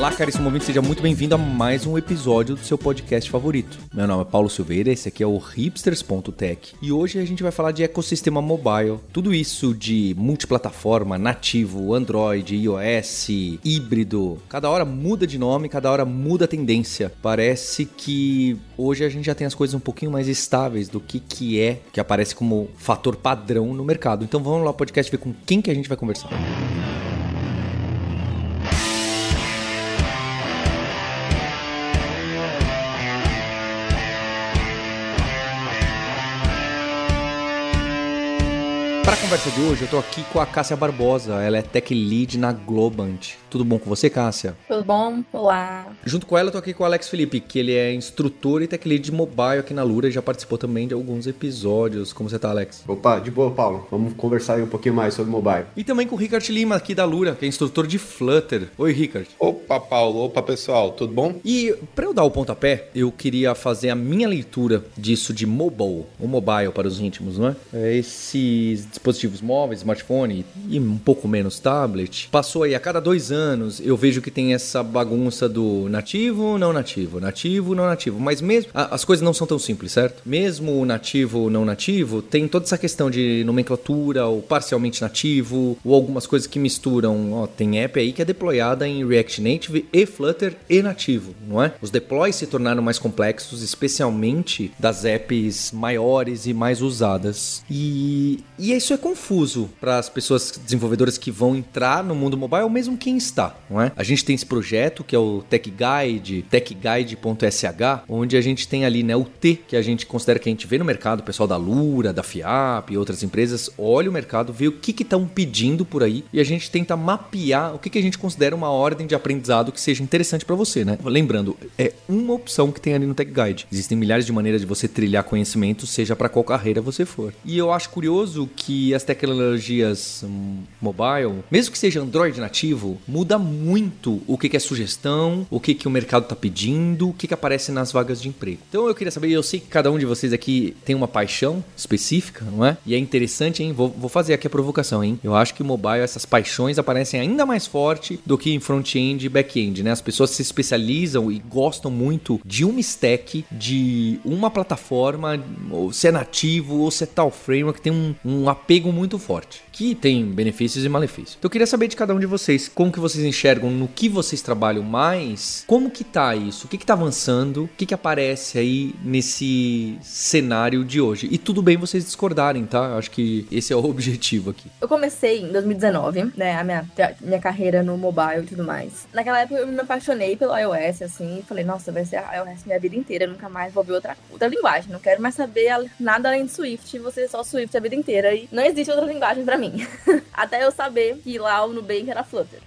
Olá, caríssimo ouvinte, seja muito bem-vindo a mais um episódio do seu podcast favorito. Meu nome é Paulo Silveira, esse aqui é o hipsters.tech e hoje a gente vai falar de ecossistema mobile, tudo isso de multiplataforma, nativo, Android, iOS, híbrido. Cada hora muda de nome, cada hora muda a tendência. Parece que hoje a gente já tem as coisas um pouquinho mais estáveis do que que é que aparece como fator padrão no mercado. Então vamos lá, podcast, ver com quem que a gente vai conversar. Para a conversa de hoje, eu tô aqui com a Cássia Barbosa. Ela é Tech Lead na Globant. Tudo bom com você, Cássia? Tudo bom? Olá. Junto com ela, eu tô aqui com o Alex Felipe, que ele é instrutor e Tech Lead de mobile aqui na Lura e já participou também de alguns episódios. Como você tá, Alex? Opa, de boa, Paulo. Vamos conversar aí um pouquinho mais sobre mobile. E também com o Rickard Lima, aqui da Lura, que é instrutor de Flutter. Oi, Rickard. Opa, Paulo. Opa, pessoal. Tudo bom? E para eu dar o pontapé, eu queria fazer a minha leitura disso de mobile, o mobile para os íntimos, não é? é esses dispositivos móveis, smartphone e um pouco menos tablet. Passou aí a cada dois anos, eu vejo que tem essa bagunça do nativo, não nativo, nativo, não nativo. Mas mesmo as coisas não são tão simples, certo? Mesmo o nativo, não nativo, tem toda essa questão de nomenclatura, ou parcialmente nativo, ou algumas coisas que misturam. Ó, tem app aí que é deployada em React Native e Flutter e nativo, não é? Os deploys se tornaram mais complexos, especialmente das apps maiores e mais usadas. E, e isso é confuso para as pessoas desenvolvedoras que vão entrar no mundo mobile, ou mesmo quem está, não é? A gente tem esse projeto que é o Tech Guide, techguide.sh, onde a gente tem ali, né, o T, que a gente considera que a gente vê no mercado, o pessoal da Lura, da FIAP e outras empresas, olha o mercado, vê o que estão pedindo por aí e a gente tenta mapear o que, que a gente considera uma ordem de aprendizado que seja interessante para você, né? Lembrando, é uma opção que tem ali no Tech Guide. Existem milhares de maneiras de você trilhar conhecimento, seja para qual carreira você for. E eu acho curioso que as tecnologias hum, mobile, mesmo que seja Android nativo, muda muito o que, que é sugestão, o que, que o mercado está pedindo, o que, que aparece nas vagas de emprego. Então eu queria saber, eu sei que cada um de vocês aqui tem uma paixão específica, não é? E é interessante, hein? Vou, vou fazer aqui a provocação, hein? Eu acho que mobile, essas paixões aparecem ainda mais forte do que em front-end e back-end, né? As pessoas se especializam e gostam muito de uma stack, de uma plataforma, ou se é nativo, ou se é tal framework, tem um, um apego muito forte, que tem benefícios e malefícios. Então eu queria saber de cada um de vocês, como que vocês enxergam, no que vocês trabalham mais, como que tá isso, o que que tá avançando, o que que aparece aí nesse cenário de hoje. E tudo bem vocês discordarem, tá? Eu acho que esse é o objetivo aqui. Eu comecei em 2019, né, a minha, minha carreira no mobile e tudo mais. Naquela época eu me apaixonei pelo iOS, assim, e falei, nossa, vai ser iOS minha vida inteira, nunca mais vou ver outra, outra linguagem, não quero mais saber nada além de Swift, você só Swift a vida inteira, e não existe outra linguagem para mim. Até eu saber que lá o Nubank era Flutter.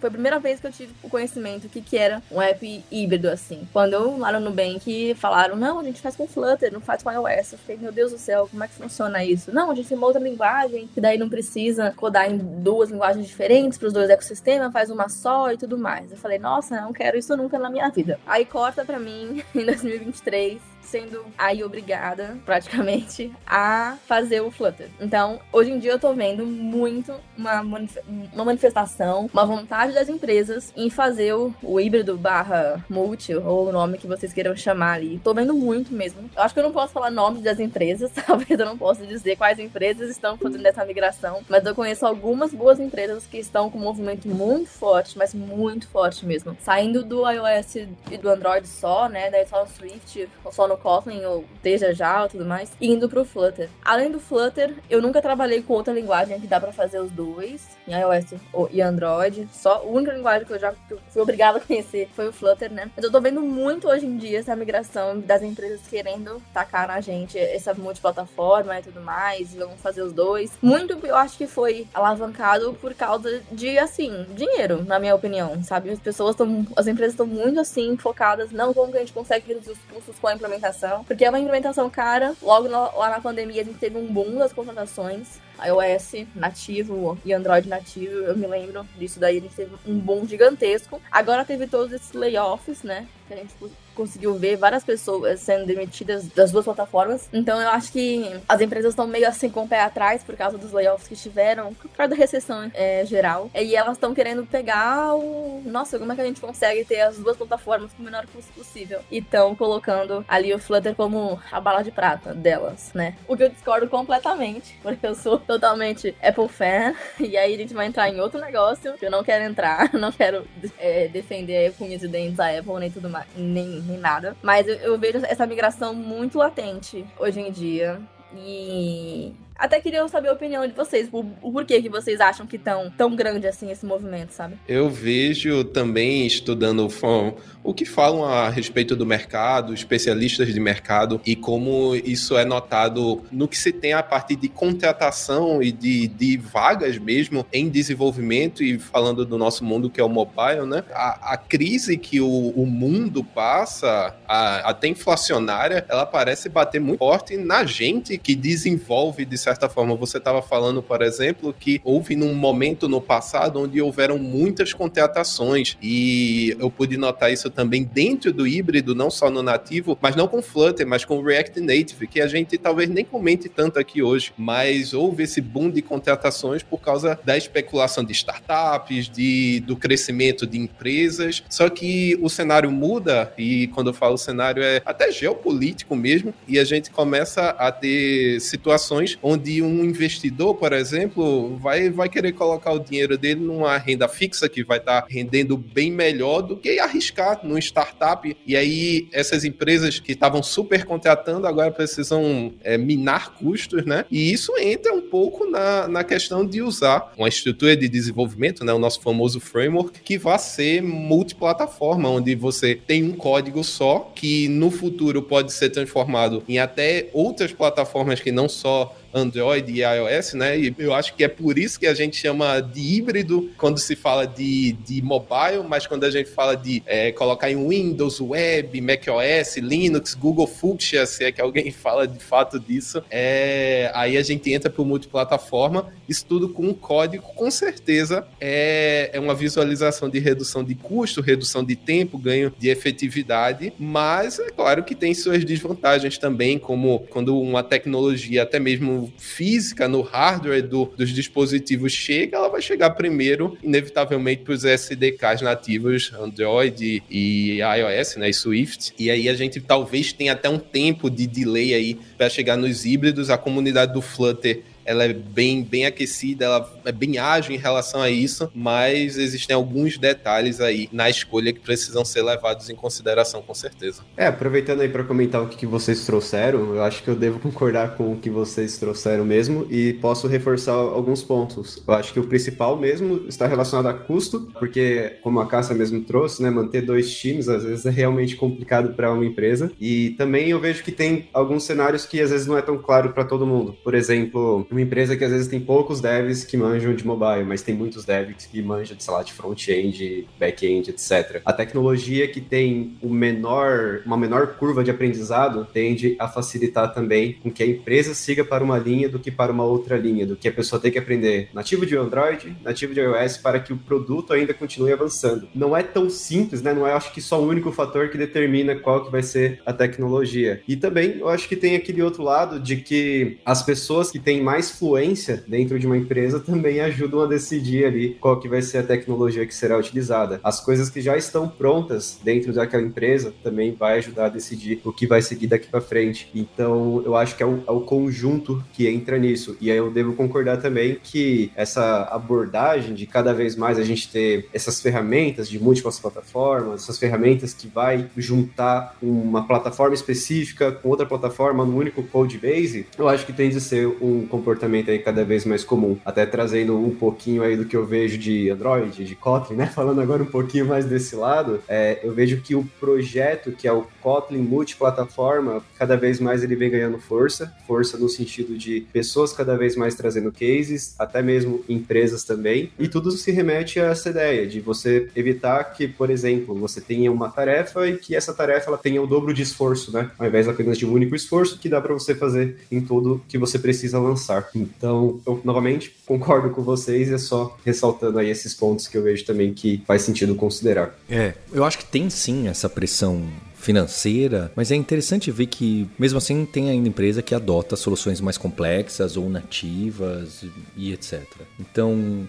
Foi a primeira vez que eu tive o conhecimento que, que era um app híbrido, assim. Quando eu lá no Nubank falaram, não, a gente faz com Flutter, não faz com iOS. Eu fiquei, meu Deus do céu, como é que funciona isso? Não, a gente tem uma outra linguagem, que daí não precisa codar em duas linguagens diferentes para os dois ecossistemas, faz uma só e tudo mais. Eu falei, nossa, não quero isso nunca na minha vida. Aí corta pra mim, em 2023, sendo aí obrigada, praticamente, a fazer o Flutter. Então, hoje em dia eu tô vendo muito uma, manif uma manifestação, uma vontade das empresas em fazer o, o híbrido barra multi, ou o nome que vocês queiram chamar ali. Tô vendo muito mesmo. Eu acho que eu não posso falar nomes das empresas, talvez eu não possa dizer quais empresas estão fazendo essa migração, mas eu conheço algumas boas empresas que estão com um movimento muito forte, mas muito forte mesmo. Saindo do iOS e do Android só, né, daí só no Swift, ou só no Kotlin ou Teja já e tudo mais, indo pro Flutter. Além do Flutter, eu nunca trabalhei com outra linguagem que dá para fazer os dois, em iOS e Android. Só a única linguagem que eu já fui obrigada a conhecer foi o Flutter, né? Mas eu tô vendo muito hoje em dia essa migração das empresas querendo tacar na gente essa multiplataforma e tudo mais, e vamos fazer os dois. Muito eu acho que foi alavancado por causa de, assim, dinheiro, na minha opinião, sabe? As pessoas estão, as empresas estão muito assim focadas, não como que a gente consegue reduzir os custos com a implementação, porque é uma implementação cara. Logo lá na pandemia a gente teve um boom das contratações iOS nativo e Android nativo, eu me lembro disso daí, a gente teve um boom gigantesco. Agora teve todos esses layoffs, né? Que a gente conseguiu ver várias pessoas sendo demitidas das duas plataformas. Então eu acho que as empresas estão meio assim com o pé atrás por causa dos layoffs que tiveram, por causa da recessão é, geral. E elas estão querendo pegar o. Nossa, como é que a gente consegue ter as duas plataformas com o menor custo possível? E estão colocando ali o Flutter como a bala de prata delas, né? O que eu discordo completamente, porque eu sou totalmente Apple fan. E aí a gente vai entrar em outro negócio que eu não quero entrar, não quero é, defender com os dentes a Apple nem tudo mais, nem nem nada. Mas eu, eu vejo essa migração muito latente hoje em dia. E até queria saber a opinião de vocês, o, o porquê que vocês acham que tão, tão grande assim esse movimento, sabe? Eu vejo também estudando o, o que falam a respeito do mercado, especialistas de mercado e como isso é notado no que se tem a partir de contratação e de, de vagas mesmo em desenvolvimento e falando do nosso mundo que é o mobile, né? A, a crise que o, o mundo passa, a, até inflacionária, ela parece bater muito forte na gente que desenvolve de certa forma. Você estava falando, por exemplo, que houve num momento no passado onde houveram muitas contratações e eu pude notar isso também dentro do híbrido, não só no nativo, mas não com Flutter, mas com React Native, que a gente talvez nem comente tanto aqui hoje, mas houve esse boom de contratações por causa da especulação de startups, de, do crescimento de empresas. Só que o cenário muda e quando eu falo cenário é até geopolítico mesmo e a gente começa a ter situações onde onde um investidor, por exemplo, vai, vai querer colocar o dinheiro dele numa renda fixa que vai estar tá rendendo bem melhor do que arriscar num startup. E aí, essas empresas que estavam super contratando agora precisam é, minar custos, né? E isso entra um pouco na, na questão de usar uma estrutura de desenvolvimento, né? O nosso famoso framework, que vai ser multiplataforma, onde você tem um código só que no futuro pode ser transformado em até outras plataformas que não só Android e iOS, né? E eu acho que é por isso que a gente chama de híbrido quando se fala de, de mobile, mas quando a gente fala de é, colocar em Windows, Web, macOS, Linux, Google Fuchsia, se é que alguém fala de fato disso, é, aí a gente entra para o multiplataforma, isso tudo com um código, com certeza é, é uma visualização de redução de custo, redução de tempo, ganho de efetividade, mas é claro que tem suas desvantagens também, como quando uma tecnologia, até mesmo física, no hardware do, dos dispositivos chega, ela vai chegar primeiro, inevitavelmente, para os SDKs nativos Android e iOS, né, e Swift. E aí a gente talvez tenha até um tempo de delay aí para chegar nos híbridos. A comunidade do Flutter ela é bem, bem aquecida, ela é bem ágil em relação a isso, mas existem alguns detalhes aí na escolha que precisam ser levados em consideração, com certeza. É, aproveitando aí para comentar o que vocês trouxeram, eu acho que eu devo concordar com o que vocês trouxeram mesmo e posso reforçar alguns pontos. Eu acho que o principal mesmo está relacionado a custo, porque, como a Cássia mesmo trouxe, né, manter dois times às vezes é realmente complicado para uma empresa. E também eu vejo que tem alguns cenários que às vezes não é tão claro para todo mundo. Por exemplo, empresa que às vezes tem poucos devs que manjam de mobile, mas tem muitos devs que manjam de, sei lá, de front-end, back-end, etc. A tecnologia que tem o menor, uma menor curva de aprendizado tende a facilitar também com que a empresa siga para uma linha do que para uma outra linha, do que a pessoa tem que aprender nativo de Android, nativo de iOS, para que o produto ainda continue avançando. Não é tão simples, né? Não é, acho que, só o único fator que determina qual que vai ser a tecnologia. E também, eu acho que tem aquele outro lado de que as pessoas que têm mais fluência dentro de uma empresa também ajudam a decidir ali qual que vai ser a tecnologia que será utilizada. As coisas que já estão prontas dentro daquela empresa também vai ajudar a decidir o que vai seguir daqui para frente. Então, eu acho que é o, é o, conjunto que entra nisso. E aí eu devo concordar também que essa abordagem de cada vez mais a gente ter essas ferramentas de múltiplas plataformas, essas ferramentas que vai juntar uma plataforma específica com outra plataforma no único code base, eu acho que tende a ser um comportamento comportamento aí cada vez mais comum. Até trazendo um pouquinho aí do que eu vejo de Android, de Kotlin, né? Falando agora um pouquinho mais desse lado, é, eu vejo que o projeto, que é o Kotlin multiplataforma, cada vez mais ele vem ganhando força, força no sentido de pessoas cada vez mais trazendo cases, até mesmo empresas também, e tudo se remete a essa ideia de você evitar que, por exemplo, você tenha uma tarefa e que essa tarefa ela tenha o dobro de esforço, né? Ao invés apenas de um único esforço que dá para você fazer em tudo que você precisa lançar. Começar. Então, eu novamente concordo com vocês, é só ressaltando aí esses pontos que eu vejo também que faz sentido considerar. É, eu acho que tem sim essa pressão financeira, mas é interessante ver que, mesmo assim, tem ainda empresa que adota soluções mais complexas ou nativas e etc. Então,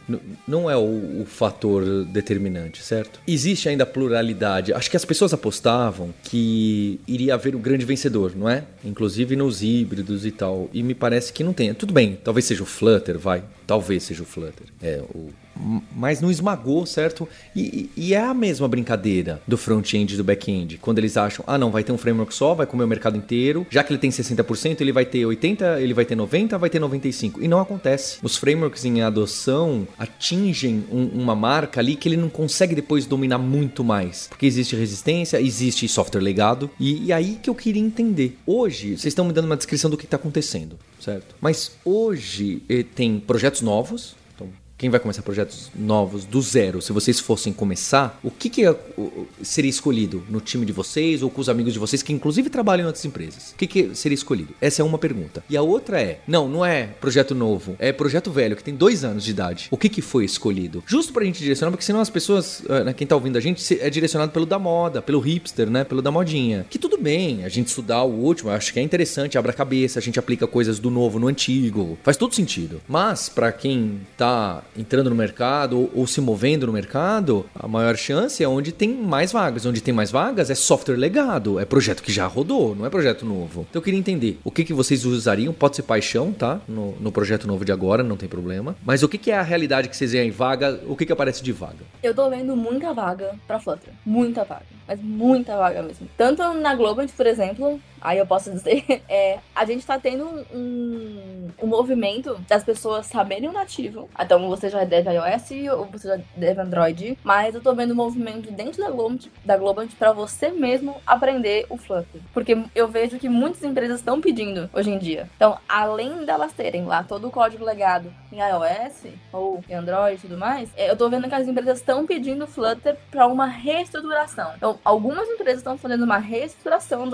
não é o, o, fator determinante, certo? Existe ainda pluralidade. Acho que as pessoas apostavam que iria haver um grande vencedor, não é? Inclusive nos híbridos e tal. E me parece que não tem. Tudo bem, talvez seja o Flutter, vai. Talvez seja o Flutter. É, o mas não esmagou, certo? E, e, é a mesma brincadeira do front-end e do back-end. Quando eles acham, ah, não, vai ter um framework só, vai comer o mercado inteiro. Já que ele tem 60%, ele vai ter 80%, ele vai ter 90%, vai ter 95%. E não acontece. Os frameworks em adoção atingem um, uma marca ali que ele não consegue depois dominar muito mais. Porque existe resistência, existe software legado. E, e aí que eu queria entender. Hoje, vocês estão me dando uma descrição do que está acontecendo, certo? Mas hoje eh, tem projetos novos, quem vai começar projetos novos do zero, se vocês fossem começar, o que, que seria escolhido no time de vocês ou com os amigos de vocês que inclusive trabalham em outras empresas? O que, que seria escolhido? Essa é uma pergunta. E a outra é: não, não é projeto novo, é projeto velho que tem dois anos de idade. O que, que foi escolhido? Justo pra gente direcionar, porque senão as pessoas, ah, né, quem tá ouvindo a gente, é direcionado pelo da moda, pelo hipster, né? Pelo da modinha. Que tudo bem, a gente estudar o último, acho que é interessante, abre a cabeça, a gente aplica coisas do novo no antigo. Faz todo sentido. Mas, para quem tá entrando no mercado ou, ou, se movendo no mercado, a maior chance é onde tem mais vagas. Onde tem mais vagas é software legado, é projeto que já rodou, não é projeto novo. Então eu queria entender o que, que vocês usariam, pode ser paixão, tá? No, no projeto novo de agora, não tem problema. Mas o que, que é a realidade que vocês veem em vaga, o que, que aparece de vaga? Eu tô vendo muita vaga pra Flutter, muita vaga, mas muita vaga mesmo. Tanto na Globant, por exemplo, aí eu posso dizer, é, a gente tá tendo um, um movimento das pessoas saberem o nativo. Então você já deve iOS ou você já deve Android, mas eu tô vendo um movimento dentro da Globant, da Globant para você mesmo aprender o Flutter. Porque eu vejo que muitas empresas estão pedindo hoje em dia. Então, além delas terem lá todo o código legado em iOS ou em Android e tudo mais, é, eu tô vendo que as empresas estão pedindo Flutter para uma reestruturação. Então, algumas empresas estão fazendo uma reestruturação dos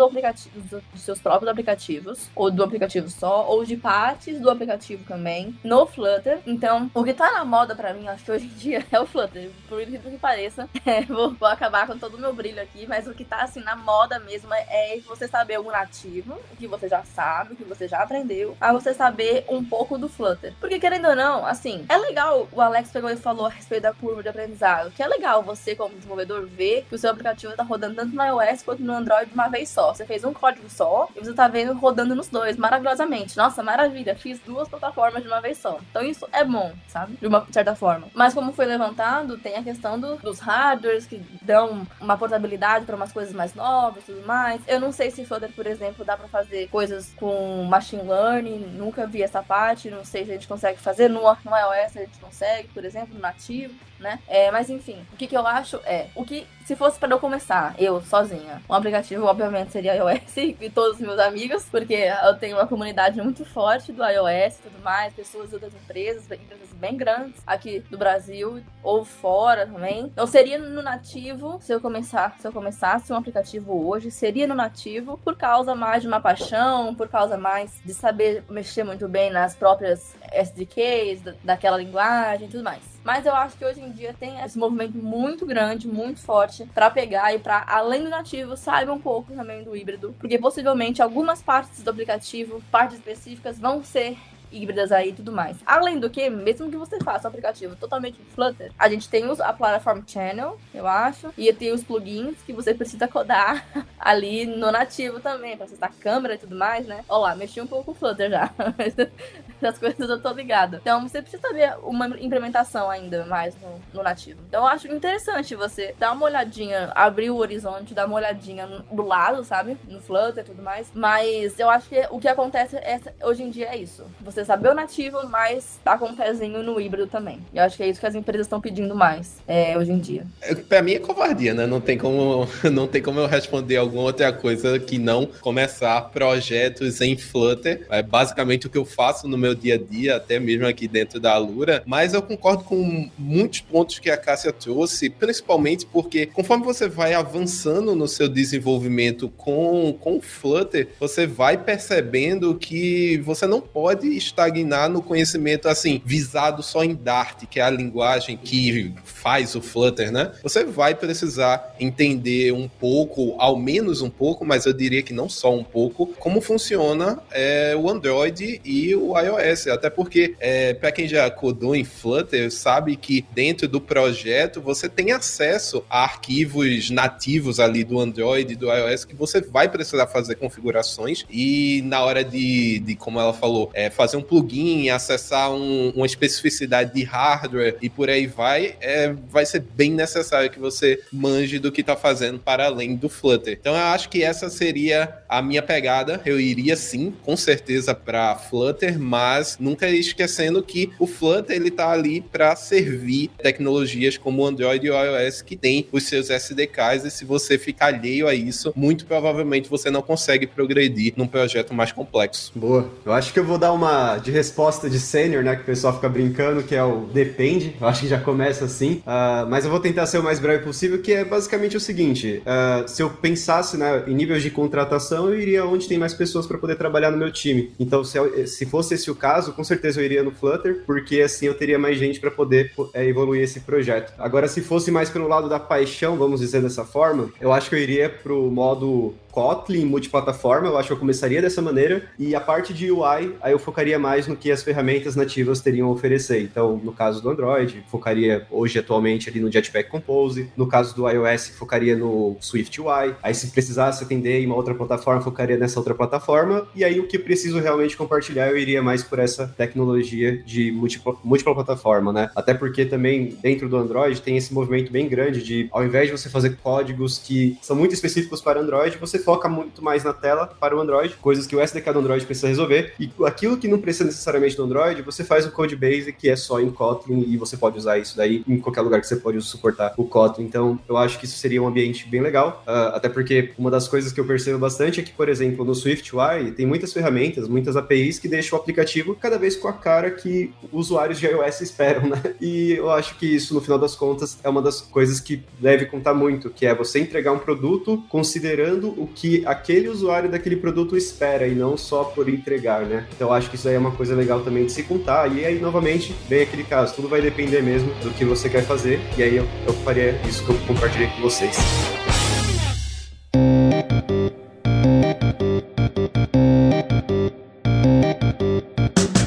dos seus próprios aplicativos, ou do aplicativo só, ou de partes do aplicativo também, no Flutter. Então, o que tá na moda pra mim, acho que hoje em dia, é o Flutter. Por incrível que pareça, é, vou, vou, acabar com todo o meu brilho aqui, mas o que tá assim na moda mesmo é, você saber o nativo, o que você já sabe, o que você já aprendeu, a você saber um pouco do Flutter. Porque querendo ou não, assim, é legal, o Alex pegou e falou a respeito da curva de aprendizado, que é legal você, como desenvolvedor, ver que o seu aplicativo tá rodando tanto no iOS quanto no Android de uma vez só. Você fez um código só e você tá vendo rodando nos dois maravilhosamente. Nossa, maravilha, fiz duas plataformas de uma vez só. Então isso é bom, sabe? De uma certa forma. Mas como foi levantado, tem a questão do, dos hardwares que dão uma portabilidade para umas coisas mais novas e tudo mais. Eu não sei se Flutter, por exemplo, dá para fazer coisas com machine learning, nunca vi essa parte, não sei se a gente consegue fazer. No, no iOS a gente consegue, por exemplo, no nativo né? É, mas enfim, o que, que eu acho é, o que se fosse para eu começar, eu sozinha, um aplicativo obviamente seria iOS e todos os meus amigos, porque eu tenho uma comunidade muito forte do iOS e tudo mais, pessoas de outras empresas, empresas bem grandes aqui do Brasil ou fora também. Então seria no nativo, se eu começar, se eu começasse um aplicativo hoje, seria no nativo por causa mais de uma paixão, por causa mais de saber mexer muito bem nas próprias SDKs daquela linguagem e tudo mais. Mas eu acho que hoje em dia tem esse movimento muito grande, muito forte, para pegar e para, além do nativo, saiba um pouco também do híbrido. Porque possivelmente algumas partes do aplicativo, partes específicas, vão ser híbridas aí e tudo mais. Além do que, mesmo que você faça o aplicativo totalmente Flutter, a gente tem os, a Platform Channel, eu acho, e tem os plugins que você precisa codar ali no nativo também, pra acessar a câmera e tudo mais, né? Olá, mexi um pouco com o Flutter já. As coisas eu tô ligada. Então você precisa saber uma implementação ainda mais no, no, nativo. Então eu acho interessante você dar uma olhadinha, abrir o horizonte, dar uma olhadinha do lado, sabe? No Flutter e tudo mais. Mas eu acho que o que acontece é, hoje em dia é isso. Você você saber o nativo, mas tá com um pezinho no híbrido também. Eu acho que é isso que as empresas estão pedindo mais é, hoje em dia. É, pra mim é covardia, né? Não tem, como, não tem como eu responder alguma outra coisa que não começar projetos em Flutter. É basicamente o que eu faço no meu meu dia a dia, até mesmo aqui dentro da Alura, mas eu concordo com muitos pontos que a Cássia trouxe, principalmente porque conforme você vai avançando no seu desenvolvimento com, com o Flutter, você vai percebendo que você não pode estagnar no conhecimento assim, visado só em Dart, que é a linguagem que faz o Flutter, né? Você vai precisar entender um pouco, ao menos um pouco, mas eu diria que não só um pouco, como funciona é, o Android e o iOS. Até porque, é, para quem já codou em Flutter, sabe que dentro do projeto você tem acesso a arquivos nativos ali do Android e do iOS que você vai precisar fazer configurações e na hora de, de como ela falou, é, fazer um plugin, acessar um, uma especificidade de hardware e por aí vai, é, vai ser bem necessário que você manje do que está fazendo para além do Flutter. Então eu acho que essa seria a minha pegada. Eu iria sim, com certeza, para Flutter, mas nunca esquecendo que o Flutter ele tá ali para servir tecnologias como Android e iOS que tem os seus SDKs e se você ficar alheio a isso, muito provavelmente você não consegue progredir num projeto mais complexo. Boa. Eu acho que eu vou dar uma de resposta de sênior, né, que o pessoal fica brincando, que é o depende. Eu acho que já começa assim. Uh, mas eu vou tentar ser o mais breve possível, que é basicamente o seguinte: uh, se eu pensasse né, em níveis de contratação, eu iria onde tem mais pessoas para poder trabalhar no meu time. Então, se, se fosse esse o caso, com certeza eu iria no Flutter, porque assim eu teria mais gente para poder é, evoluir esse projeto. Agora, se fosse mais pelo lado da paixão, vamos dizer dessa forma, eu acho que eu iria pro modo Kotlin multiplataforma, eu acho que eu começaria dessa maneira, e a parte de UI, aí eu focaria mais no que as ferramentas nativas teriam a oferecer. Então, no caso do Android, focaria hoje atualmente ali no Jetpack Compose, no caso do iOS, focaria no Swift UI, aí se precisasse atender em uma outra plataforma, focaria nessa outra plataforma, e aí o que preciso realmente compartilhar, eu iria mais por essa tecnologia de múltipla, múltipla plataforma, né? Até porque também dentro do Android tem esse movimento bem grande de, ao invés de você fazer códigos que são muito específicos para Android, você foca muito mais na tela para o Android, coisas que o SDK do Android precisa resolver. E aquilo que não precisa necessariamente do Android, você faz o code base que é só em Kotlin e você pode usar isso daí em qualquer lugar que você pode suportar o Kotlin. Então, eu acho que isso seria um ambiente bem legal. Uh, até porque uma das coisas que eu percebo bastante é que, por exemplo, no Swift UI tem muitas ferramentas, muitas APIs que deixam o aplicativo cada vez com a cara que usuários de iOS esperam, né? E eu acho que isso, no final das contas, é uma das coisas que deve contar muito, que é você entregar um produto considerando o que aquele usuário daquele produto espera e não só por entregar, né? Então acho que isso aí é uma coisa legal também de se contar. E aí, novamente, vem aquele caso, tudo vai depender mesmo do que você quer fazer. E aí eu, eu faria isso que eu compartilhei com vocês.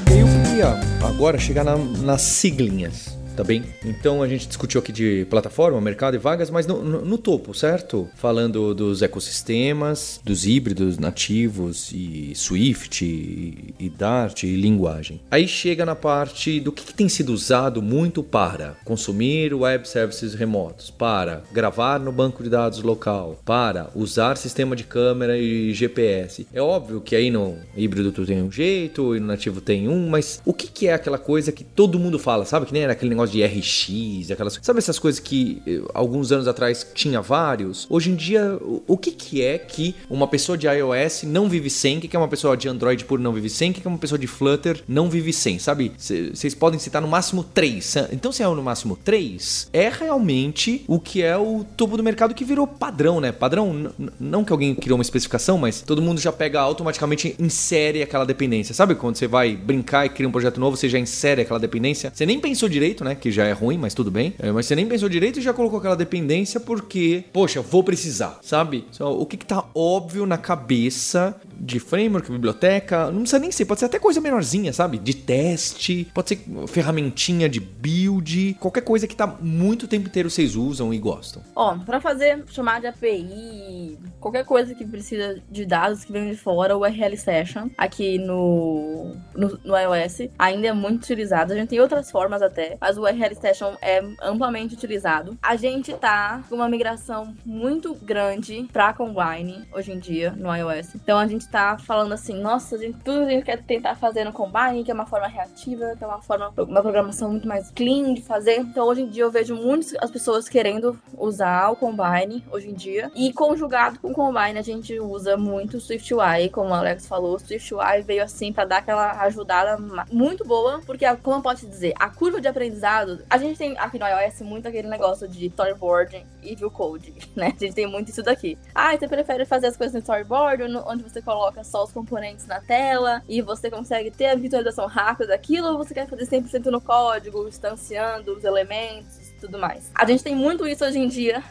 Eu queria agora chegar na, nas siglinhas tá bem? Então a gente discutiu aqui de plataforma, mercado e vagas, mas no, no, no topo, certo? Falando dos ecossistemas, dos híbridos nativos e Swift e, e Dart e linguagem. Aí chega na parte do que, que tem sido usado muito para consumir web services remotos, para gravar no banco de dados local, para usar sistema de câmera e GPS. É óbvio que aí no híbrido tu tem um jeito e no nativo tem um, mas o que, que é aquela coisa que todo mundo fala, sabe? Que nem era aquele negócio de RX, aquelas. Sabe essas coisas que eh, alguns anos atrás tinha vários? Hoje em dia, o que, que é que uma pessoa de iOS não vive sem? O que, que é uma pessoa de Android por não vive sem? O que, que é uma pessoa de Flutter não vive sem? Sabe? Vocês podem citar no máximo três. Então, se é no máximo três, é realmente o que é o topo do mercado que virou padrão, né? Padrão, não que alguém criou uma especificação, mas todo mundo já pega automaticamente insere aquela dependência. Sabe quando você vai brincar e cria um projeto novo, você já insere aquela dependência? Você nem pensou direito, né? Que já é ruim, mas tudo bem. É, mas você nem pensou direito e já colocou aquela dependência porque, poxa, vou precisar, sabe? Então, o que, que tá óbvio na cabeça de framework, biblioteca, não precisa nem ser, pode ser até coisa menorzinha, sabe? De teste, pode ser ferramentinha de build, qualquer coisa que tá muito tempo inteiro vocês usam e gostam. Ó, para fazer chamar de API, qualquer coisa que precisa de dados que vem de fora, o URL Session aqui no, no, no iOS ainda é muito utilizado. A gente tem outras formas até, mas o URL Session é amplamente utilizado. A gente tá com uma migração muito grande para Combine hoje em dia no iOS. Então a gente tá falando assim, nossa, a gente, tudo a gente quer tentar fazer no Combine, que é uma forma reativa, que é uma forma, uma programação muito mais clean de fazer. Então hoje em dia eu vejo muitas as pessoas querendo usar o Combine hoje em dia e conjugado com o Combine a gente usa muito o SwiftUI, como o Alex falou, o SwiftUI veio assim para dar aquela ajudada muito boa, porque como eu posso dizer, a curva de aprendizado, a gente tem aqui no iOS muito aquele negócio de storyboarding e view code, né? A gente tem muito isso daqui. Ah, você prefere fazer as coisas no storyboard, onde você coloca só os componentes na tela e você consegue ter a visualização rápida daquilo, ou você quer fazer 100% no código, instanciando os elementos, tudo mais. A gente tem muito isso hoje em dia.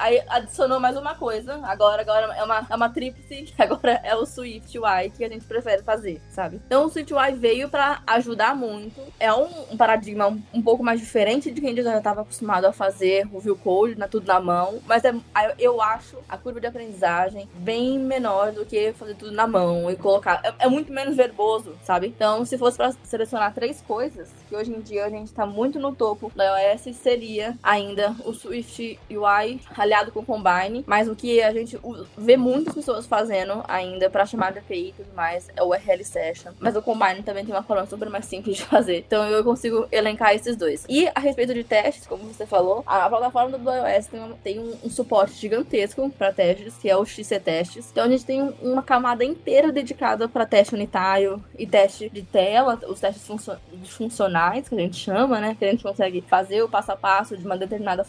Aí adicionou mais uma coisa. Agora, agora é uma, é uma tríplice, agora é o Swift UI que a gente prefere fazer, sabe? Então o Swift UI veio para ajudar muito. É um, um paradigma um, um, pouco mais diferente de quem já estava acostumado a fazer o view code, na, tudo na mão. Mas é, eu acho a curva de aprendizagem bem menor do que fazer tudo na mão e colocar. É, é muito menos verboso, sabe? Então, se fosse para selecionar três coisas, que hoje em dia a gente tá muito no topo da iOS, seria ainda o Swift UI aliado com o Combine, mas o que a gente vê muitas pessoas fazendo ainda para chamar de API e tudo mais é o URL Session. Mas o Combine também tem uma forma super mais simples de fazer. Então eu consigo elencar esses dois. E a respeito de testes, como você falou, a plataforma do iOS tem, tem um, um, suporte gigantesco para testes, que é o XC Testes. Então a gente tem uma camada inteira dedicada para teste unitário e teste de tela, os testes funcionais que a gente chama, né? Que a gente consegue fazer o passo a passo passo de uma determinada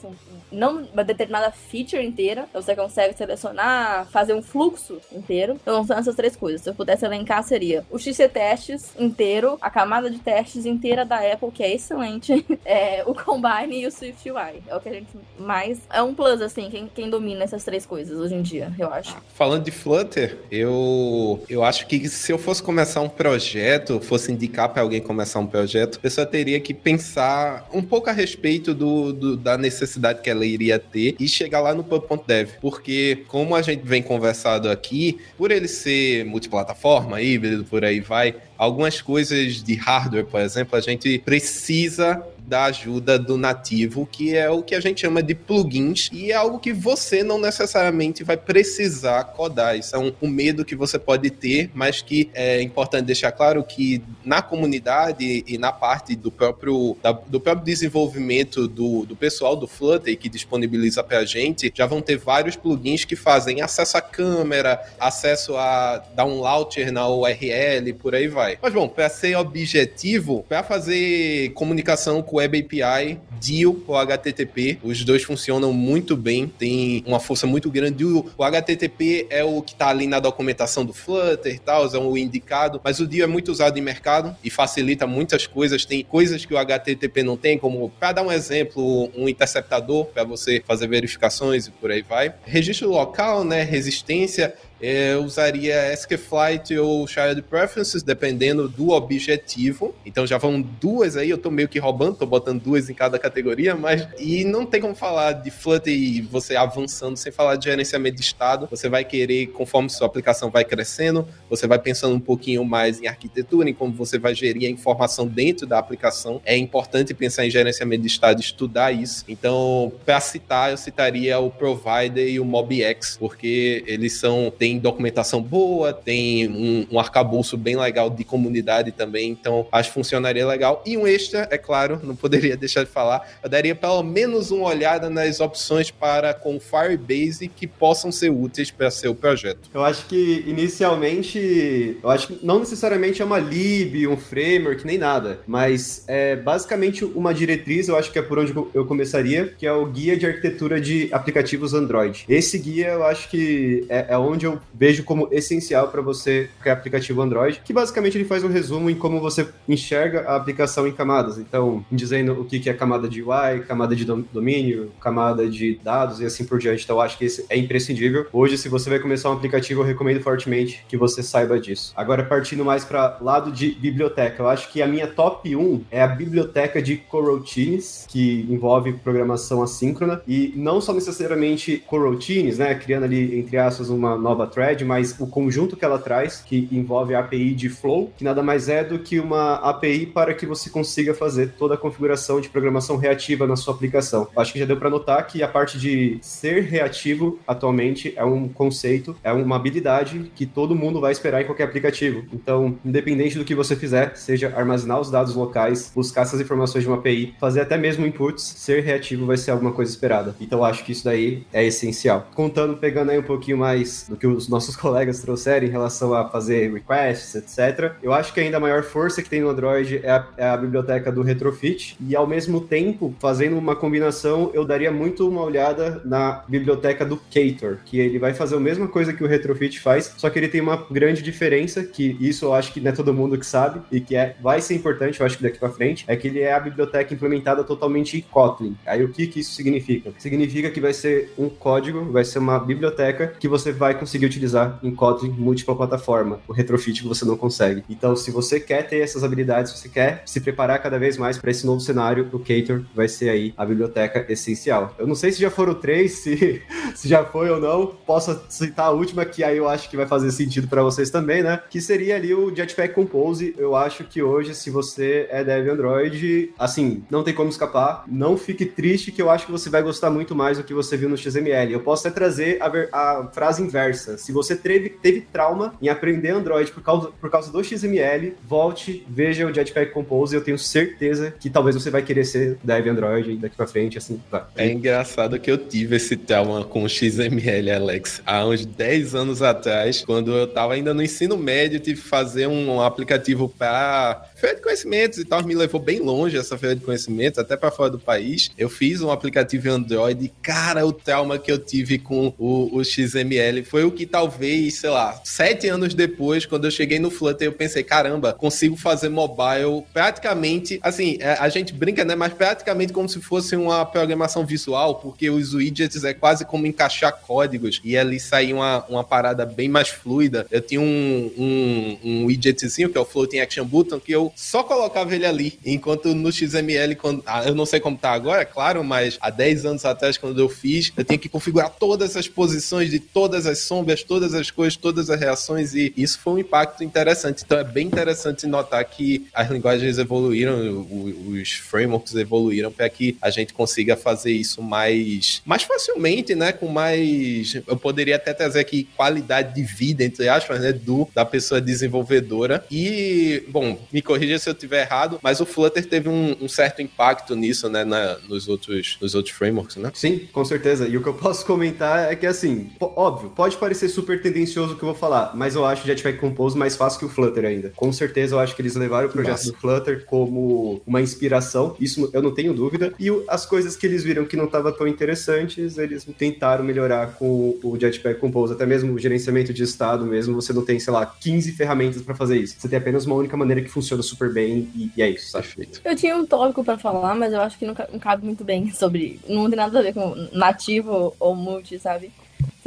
não uma determinada feature inteira, então você consegue selecionar, fazer um fluxo inteiro. Então são essas três coisas. Se eu pudesse elencar seria o XC testes inteiro, a camada de testes inteira da Apple que é excelente, é, o Combine e o Swift UI. É o que a gente mais é um plus assim, quem, quem domina essas três coisas hoje em dia, eu acho. Falando de Flutter, eu eu acho que se eu fosse começar um projeto, fosse indicar para alguém começar um projeto, a pessoa teria que pensar um pouco a respeito do do, da necessidade que ela iria ter e chegar lá no pub.dev. Porque, como a gente vem conversado aqui, por ele ser multiplataforma, híbrido, por aí vai, algumas coisas de hardware, por exemplo, a gente precisa da ajuda do nativo, que é o que a gente chama de plugins, e é algo que você não necessariamente vai precisar codar. Isso é um, um medo que você pode ter, mas que é importante deixar claro que na comunidade e na parte do próprio, da, do próprio desenvolvimento do, do pessoal do Flutter que disponibiliza para a gente, já vão ter vários plugins que fazem acesso à câmera, acesso a dar um launcher na URL, por aí vai. Mas bom, para ser objetivo, para fazer comunicação com Web API, DIL ou HTTP. Os dois funcionam muito bem, tem uma força muito grande. O, HTTP é o que está ali na documentação do Flutter e tal, é o indicado, mas o DIL é muito usado em mercado e facilita muitas coisas. Tem coisas que o HTTP não tem, como, para dar um exemplo, um interceptador para você fazer verificações e por aí vai. Registro local, né, resistência, eu usaria SQFlight ou Shared Preferences, dependendo do objetivo. Então já vão duas aí, eu tô meio que roubando, tô botando duas em cada categoria, mas. E não tem como falar de Flutter e você avançando sem falar de gerenciamento de estado. Você vai querer, conforme sua aplicação vai crescendo, você vai pensando um pouquinho mais em arquitetura, em como você vai gerir a informação dentro da aplicação. É importante pensar em gerenciamento de estado, estudar isso. Então, para citar, eu citaria o Provider e o MobX, porque eles são tem documentação boa, tem um, um arcabouço bem legal de comunidade também, então acho que funcionaria legal. E um extra, é claro, não poderia deixar de falar, eu daria pelo menos uma olhada nas opções para com Firebase que possam ser úteis para seu projeto. Eu acho que inicialmente, eu acho que não necessariamente é uma lib, um framework, nem nada, mas é basicamente uma diretriz, eu acho que é por onde eu começaria, que é o guia de arquitetura de aplicativos Android. Esse guia eu acho que é, é onde eu vejo como essencial para você criar aplicativo Android, que basicamente ele faz um resumo em como você enxerga a aplicação em camadas. Então, dizendo o que é camada de UI, camada de domínio, camada de dados e assim por diante. Então, acho que esse é imprescindível. Hoje, se você vai começar um aplicativo, eu recomendo fortemente que você saiba disso. Agora, partindo mais para lado de biblioteca, eu acho que a minha top 1 é a biblioteca de coroutines, que envolve programação assíncrona e não só necessariamente coroutines, né, criando ali entre aspas uma nova thread, mas o conjunto que ela traz, que envolve a API de Flow, que nada mais é do que uma API para que você consiga fazer toda a configuração de programação reativa na sua aplicação. Acho que já deu para notar que a parte de ser reativo atualmente é um conceito, é uma habilidade que todo mundo vai esperar em qualquer aplicativo. Então, independente do que você fizer, seja armazenar os dados locais, buscar essas informações de uma API, fazer até mesmo inputs, ser reativo vai ser alguma coisa esperada. Então, acho que isso daí é essencial. Contando, pegando aí um pouquinho mais do que os nossos colegas trouxeram em relação a fazer requests, etc. Eu acho que ainda a maior força que tem no Android é a, é a biblioteca do Retrofit e ao mesmo tempo, fazendo uma combinação, eu daria muito uma olhada na biblioteca do Cater, que ele vai fazer a mesma coisa que o Retrofit faz, só que ele tem uma grande diferença, que isso eu acho que não é todo mundo que sabe, e que é, vai ser importante, eu acho que daqui para frente, é que ele é a biblioteca implementada totalmente em Kotlin. Aí o que que isso significa? Significa que vai ser um código, vai ser uma biblioteca que você vai conseguir utilizar em Kotlin múltipla plataforma, o Retrofit que você não consegue. Então, se você quer ter essas habilidades, se você quer se preparar cada vez mais para esse novo cenário, o Cater vai ser aí a biblioteca essencial. Eu não sei se já foram três, se, se já foi ou não, posso citar a última, que aí eu acho que vai fazer sentido para vocês também, né? Que seria ali o Jetpack Compose. Eu acho que hoje, se você é dev Android, assim, não tem como escapar. Não fique triste, que eu acho que você vai gostar muito mais do que você viu no XML. Eu posso até trazer a, a frase inversa. Se você teve, teve trauma em aprender Android por causa, por causa do XML, volte, veja o Jetpack Compose. Eu tenho certeza que talvez você vai querer ser dev Android daqui para frente, assim. Tá. É engraçado que eu tive esse trauma com o XML, Alex há uns 10 anos atrás, quando eu estava ainda no ensino médio, tive que fazer um aplicativo para feira de conhecimentos e tal. Me levou bem longe essa feira de conhecimentos, até para fora do país. Eu fiz um aplicativo Android e, cara, o trauma que eu tive com o, o XML foi o que talvez, sei lá, sete anos depois, quando eu cheguei no Flutter, eu pensei, caramba, consigo fazer mobile praticamente, assim, é, a gente brinca, né? Mas praticamente como se fosse uma programação visual, porque os widgets é quase como encaixar códigos e ali sair uma, uma parada bem mais fluida. Eu tinha um, um, um widgetzinho, que é o Floating Action Button, que eu só colocava ele ali. Enquanto no XML, quando, ah, eu não sei como tá agora, é claro, mas há 10 anos atrás, quando eu fiz, eu tinha que configurar todas as posições de todas as sombras, todas as coisas, todas as reações, e isso foi um impacto interessante. Então é bem interessante notar que as linguagens evoluíram, os frameworks evoluíram para que a gente consiga fazer isso mais, mais facilmente, né? Com mais. Eu poderia até trazer aqui qualidade de vida, entre aspas, né? Do, da pessoa desenvolvedora. E, bom, me corrija se eu estiver errado, mas o Flutter teve um, um certo impacto nisso, né, na, nos, outros, nos outros frameworks, né? Sim, com certeza. E o que eu posso comentar é que, assim, óbvio, pode parecer super tendencioso o que eu vou falar, mas eu acho o Jetpack Compose mais fácil que o Flutter ainda. Com certeza, eu acho que eles levaram o projeto Nossa. do Flutter como uma inspiração, isso eu não tenho dúvida, e as coisas que eles viram que não estavam tão interessantes, eles tentaram melhorar com o Jetpack Compose, até mesmo o gerenciamento de estado mesmo, você não tem, sei lá, 15 ferramentas para fazer isso. Você tem apenas uma única maneira que funciona super bem e, e é isso, sabe? Feito. Eu tinha um tópico para falar, mas eu acho que não, não cabe muito bem sobre. Não tem nada a ver com nativo ou multi, sabe?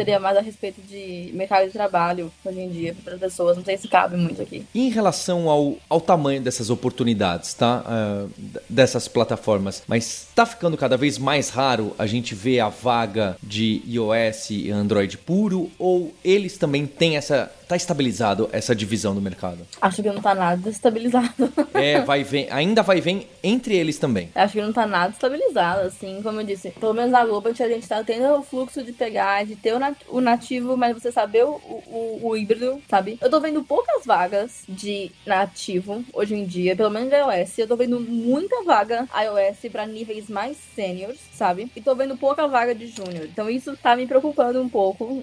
Seria mais a respeito de mercado de trabalho hoje em dia para as pessoas. Não sei se cabe muito aqui. E em relação ao, ao tamanho dessas oportunidades, tá? Uh, dessas plataformas, mas está ficando cada vez mais raro a gente ver a vaga de iOS e Android puro ou eles também têm essa tá estabilizado essa divisão do mercado? Acho que não tá nada estabilizado. É, vai ver, ainda vai ver entre eles também. Acho que não tá nada estabilizado, assim, como eu disse. Pelo menos na Globo a gente tá tendo o fluxo de pegar, de ter o nativo, mas você saber o, o, o híbrido, sabe? Eu tô vendo poucas vagas de nativo hoje em dia, pelo menos de iOS. Eu tô vendo muita vaga iOS para níveis mais sêniores, sabe? E tô vendo pouca vaga de júnior. Então isso tá me preocupando um pouco.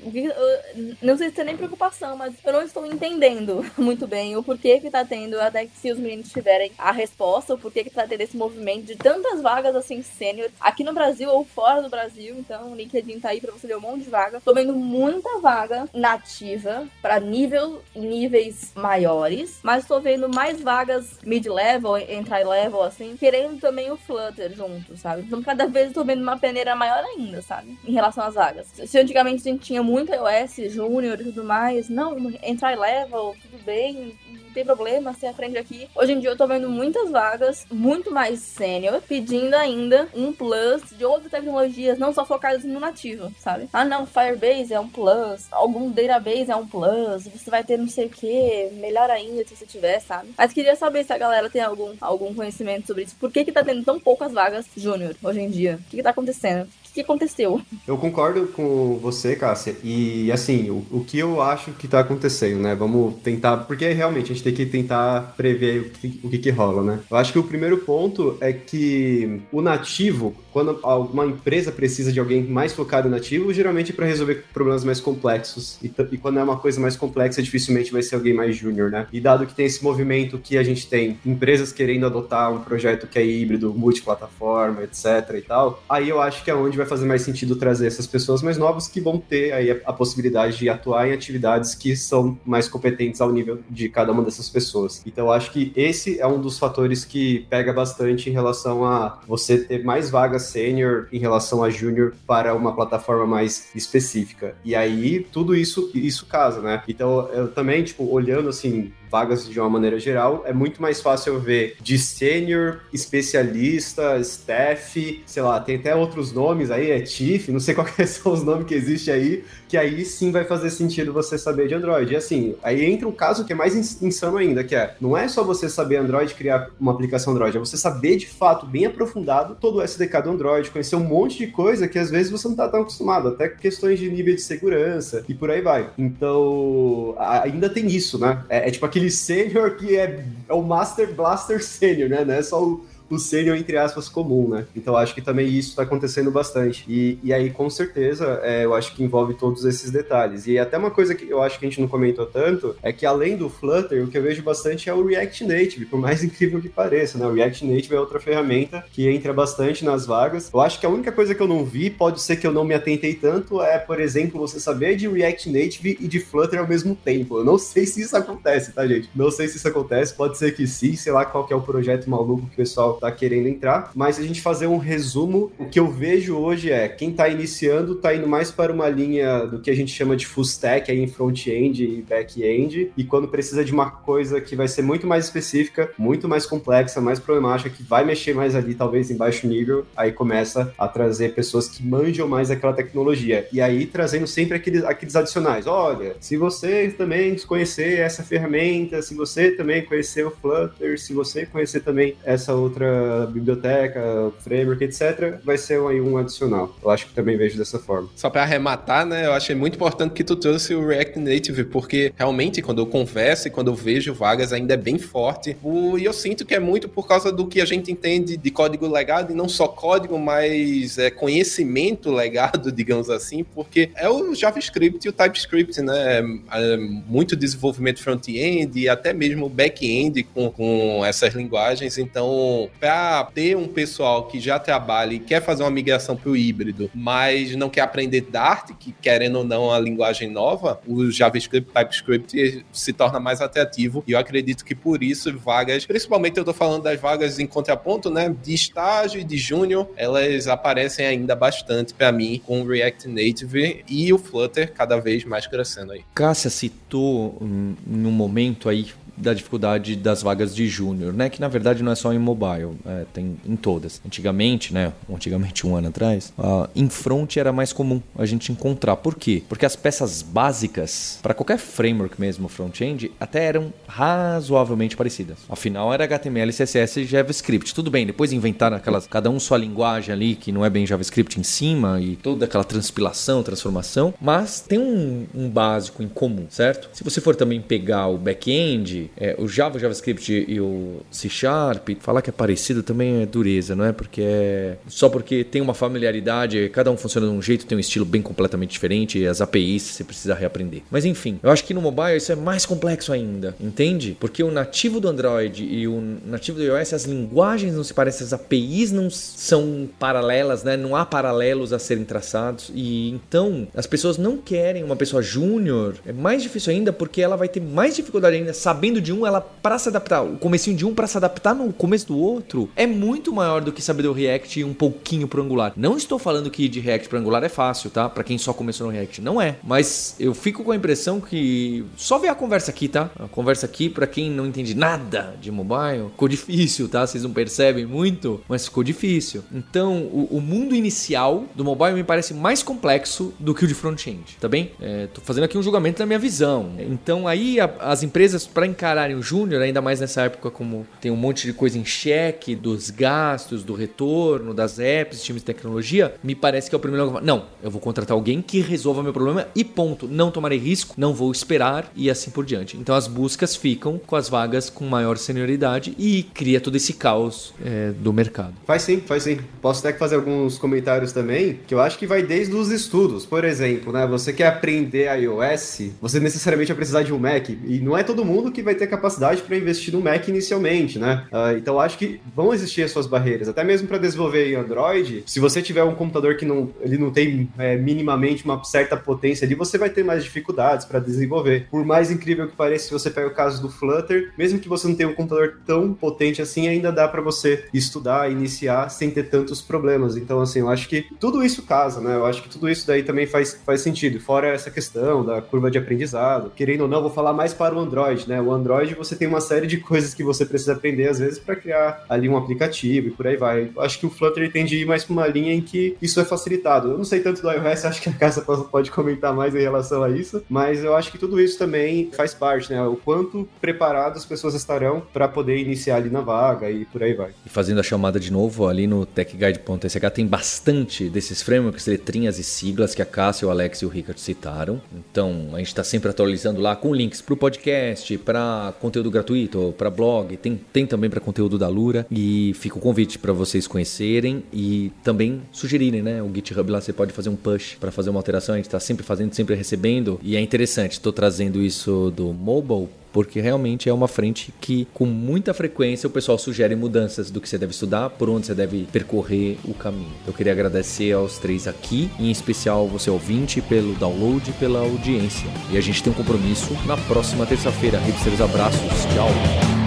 Não sei se tem nem preocupação, mas eu não estou entendendo muito bem o porquê que tá tendo, até que se os meninos tiverem a resposta, o porquê que tá tendo esse movimento de tantas vagas assim sênior aqui no Brasil ou fora do Brasil. Então o LinkedIn tá aí pra você ver um monte de vaga. Tô vendo muita vaga nativa para nível níveis maiores, mas tô vendo mais vagas mid-level, entry-level, assim, querendo também o Flutter junto, sabe? Então cada vez tô vendo uma peneira maior ainda, sabe? Em relação às vagas. Se antigamente a gente tinha muito iOS, Júnior e tudo mais, não, entrar level, tudo bem, tem problema, você aprende aqui. Hoje em dia eu tô vendo muitas vagas, muito mais sênior, pedindo ainda um plus de outras tecnologias, não só focadas no nativo, sabe? Ah, não, Firebase é um plus, algum database é um plus, você vai ter não sei o que, melhor ainda se você tiver, sabe? Mas queria saber se a galera tem algum, algum conhecimento sobre isso. Por que que tá tendo tão poucas vagas júnior hoje em dia? O que que tá acontecendo? Que aconteceu. Eu concordo com você, Cássia. E assim, o, o que eu acho que tá acontecendo, né? Vamos tentar. Porque realmente a gente tem que tentar prever o que, o que, que rola, né? Eu acho que o primeiro ponto é que o nativo, quando alguma empresa precisa de alguém mais focado no nativo, geralmente é para resolver problemas mais complexos. E, e, quando é uma coisa mais complexa, dificilmente vai ser alguém mais júnior, né? E dado que tem esse movimento que a gente tem empresas querendo adotar um projeto que é híbrido, multiplataforma, etc e tal, aí eu acho que é onde vai fazer mais sentido trazer essas pessoas mais novas que vão ter aí a, a possibilidade de atuar em atividades que são mais competentes ao nível de cada uma dessas pessoas. Então, acho que esse é um dos fatores que pega bastante em relação a você ter mais vagas sênior em relação a júnior para uma plataforma mais específica. E aí, tudo isso, isso casa, né? Então, eu também, tipo, olhando assim, vagas de uma maneira geral, é muito mais fácil ver de sênior, especialista, staff, sei lá, tem até outros nomes aí, é chief, não sei quais são os nomes que existem aí, que aí sim vai fazer sentido você saber de Android. E assim, aí entra um caso que é mais insano ainda, que é, não é só você saber Android criar uma aplicação Android, é você saber de fato, bem aprofundado, todo o SDK do Android, conhecer um monte de coisa que às vezes você não tá tão acostumado, até questões de nível de segurança e por aí vai. Então, ainda tem isso, né? É, é tipo aquele sênior que é, é o Master Blaster Sênior, né? Não é só o o sênior, entre aspas, comum, né? Então acho que também isso está acontecendo bastante. E, e aí, com certeza, é, eu acho que envolve todos esses detalhes. E até uma coisa que eu acho que a gente não comentou tanto é que além do Flutter, o que eu vejo bastante é o React Native, por mais incrível que pareça, né? O React Native é outra ferramenta que entra bastante nas vagas. Eu acho que a única coisa que eu não vi, pode ser que eu não me atentei tanto, é, por exemplo, você saber de React Native e de Flutter ao mesmo tempo. Eu não sei se isso acontece, tá, gente? Não sei se isso acontece, pode ser que sim, sei lá qual que é o projeto maluco que o pessoal tá querendo entrar, mas a gente fazer um resumo, o que eu vejo hoje é quem tá iniciando tá indo mais para uma linha do que a gente chama de full stack aí em front-end e back-end, e quando precisa de uma coisa que vai ser muito mais específica, muito mais complexa, mais problemática, que vai mexer mais ali, talvez em baixo nível, aí começa a trazer pessoas que manjam mais aquela tecnologia. E aí trazendo sempre aqueles, aqueles adicionais. Olha, se você também conhecer essa ferramenta, se você também conhecer o Flutter, se você conhecer também essa outra biblioteca, framework, etc., vai ser aí um adicional. Eu acho que também vejo dessa forma. Só para arrematar, né, eu achei muito importante que tu trouxe o React Native, porque realmente quando eu converso e quando eu vejo vagas ainda é bem forte. e eu sinto que é muito por causa do que a gente entende de código legado, e não só código, mas é, conhecimento legado, digamos assim, porque é o JavaScript e o TypeScript, né? É, é muito desenvolvimento front-end e até mesmo back-end com, com essas linguagens. Então, para ter um pessoal que já trabalha e quer fazer uma migração para o híbrido, mas não quer aprender Dart, que querendo ou não a linguagem nova, o JavaScript, TypeScript se torna mais atrativo. E eu acredito que por isso vagas, principalmente eu estou falando das vagas em contraponto, né, de estágio e de júnior, elas aparecem ainda bastante para mim com o React Native e o Flutter cada vez mais crescendo aí. Cássia citou um, num momento aí da dificuldade das vagas de júnior, né? Que na verdade não é só em mobile, é, tem em todas. Antigamente, né? Antigamente um ano atrás, uh, em front era mais comum a gente encontrar. Por quê? Porque as peças básicas para qualquer framework mesmo front-end até eram razoavelmente parecidas. Afinal era HTML, CSS e JavaScript. Tudo bem, depois inventaram aquelas cada um sua linguagem ali que não é bem JavaScript em cima e toda aquela transpilação, transformação, mas tem um, um básico em comum, certo? Se você for também pegar o back-end é, o Java, o JavaScript e o C Sharp, falar que é parecido também é dureza, não é? Porque é só porque tem uma familiaridade, cada um funciona de um jeito, tem um estilo bem completamente diferente, as APIs você precisa reaprender. Mas enfim, eu acho que no mobile isso é mais complexo ainda, entende? Porque o nativo do Android e o nativo do iOS, as linguagens não se parecem, as APIs não são paralelas, né? Não há paralelos a serem traçados e então as pessoas não querem uma pessoa júnior. É mais difícil ainda porque ela vai ter mais dificuldade ainda sabendo de um, ela para se adaptar, o comecinho de um para se adaptar no começo do outro, é muito maior do que saber do React e um pouquinho pro Angular. Não estou falando que de React para Angular é fácil, tá? Para quem só começou no React, não é. Mas eu fico com a impressão que só ver a conversa aqui, tá? A conversa aqui para quem não entende nada de mobile, ficou difícil, tá? Vocês não percebem muito, mas ficou difícil. Então, o, o mundo inicial do mobile me parece mais complexo do que o de front-end, tá bem? É, tô fazendo aqui um julgamento da minha visão. Então, aí a, as empresas para encararem o júnior, ainda mais nessa época como tem um monte de coisa em xeque dos gastos, do retorno, das apps, times de tecnologia, me parece que é o primeiro. Não, eu vou contratar alguém que resolva meu problema e ponto. Não tomarei risco, não vou esperar e assim por diante. Então as buscas ficam com as vagas com maior senioridade e cria todo esse caos é, do mercado. Faz sim, faz sim. Posso até fazer alguns comentários também, que eu acho que vai desde os estudos. Por exemplo, né? Você quer aprender iOS, você necessariamente vai precisar de um Mac. E não é todo mundo que vai ter capacidade para investir no Mac inicialmente, né? Uh, então acho que vão existir as suas barreiras. Até mesmo para desenvolver em Android, se você tiver um computador que não, ele não tem é, minimamente uma certa potência ali, você vai ter mais dificuldades para desenvolver. Por mais incrível que pareça, se você pega o caso do Flutter, mesmo que você não tenha um computador tão potente assim, ainda dá para você estudar, iniciar sem ter tantos problemas. Então, assim, eu acho que tudo isso casa, né? Eu acho que tudo isso daí também faz, faz sentido. Fora essa questão da curva de aprendizado. Querendo ou não, vou falar mais para o Android, né? O Android você tem uma série de coisas que você precisa aprender, às vezes, para criar ali um aplicativo e por aí vai. Acho que o Flutter tende a ir mais para uma linha em que isso é facilitado. Eu não sei tanto do iOS, acho que a casa pode comentar mais em relação a isso, mas eu acho que tudo isso também faz parte, né? O quanto preparadas as pessoas estarão para poder iniciar ali na vaga e por aí vai. E fazendo a chamada de novo, ali no techguide.sh tem bastante desses frameworks, letrinhas e siglas que a Cássia, o Alex e o Ricardo citaram. Então, a gente está sempre atualizando lá com links para o podcast, para conteúdo gratuito, para blog, tem, tem também para conteúdo da Lura. E fica o convite para vocês conhecerem e também sugerirem, né? O GitHub lá você pode fazer um push para fazer uma alteração, a gente está sempre fazendo, sempre recebendo. E é interessante, estou trazendo isso do mobile porque realmente é uma frente que com muita frequência o pessoal sugere mudanças do que você deve estudar, por onde você deve percorrer o caminho. Eu queria agradecer aos três aqui, em especial você ouvinte pelo download e pela audiência. E a gente tem um compromisso na próxima terça-feira. Hipsters, abraços, tchau.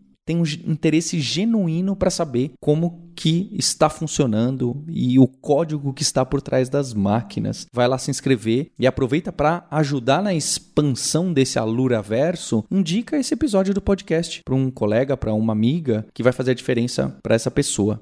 tem um interesse genuíno para saber como que está funcionando e o código que está por trás das máquinas. Vai lá se inscrever e aproveita para ajudar na expansão desse Alura Verso. Indica esse episódio do podcast para um colega, para uma amiga que vai fazer a diferença para essa pessoa.